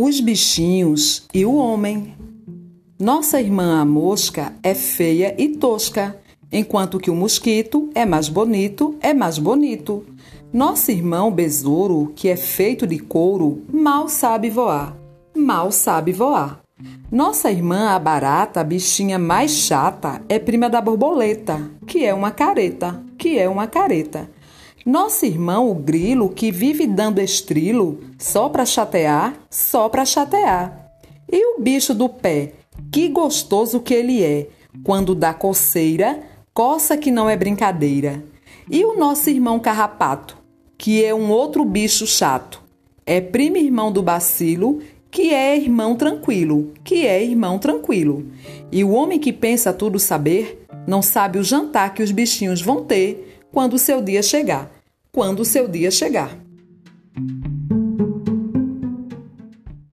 os bichinhos e o homem. Nossa irmã a mosca é feia e tosca, enquanto que o mosquito é mais bonito, é mais bonito. Nosso irmão besouro, que é feito de couro, mal sabe voar, mal sabe voar. Nossa irmã a barata, bichinha mais chata, é prima da borboleta, que é uma careta, que é uma careta. Nosso irmão, o grilo, que vive dando estrilo só para chatear, só para chatear. E o bicho do pé, que gostoso que ele é, quando dá coceira, coça que não é brincadeira. E o nosso irmão carrapato, que é um outro bicho chato, é primo irmão do bacilo, que é irmão tranquilo, que é irmão tranquilo. E o homem que pensa tudo saber, não sabe o jantar que os bichinhos vão ter quando o seu dia chegar quando o seu dia chegar.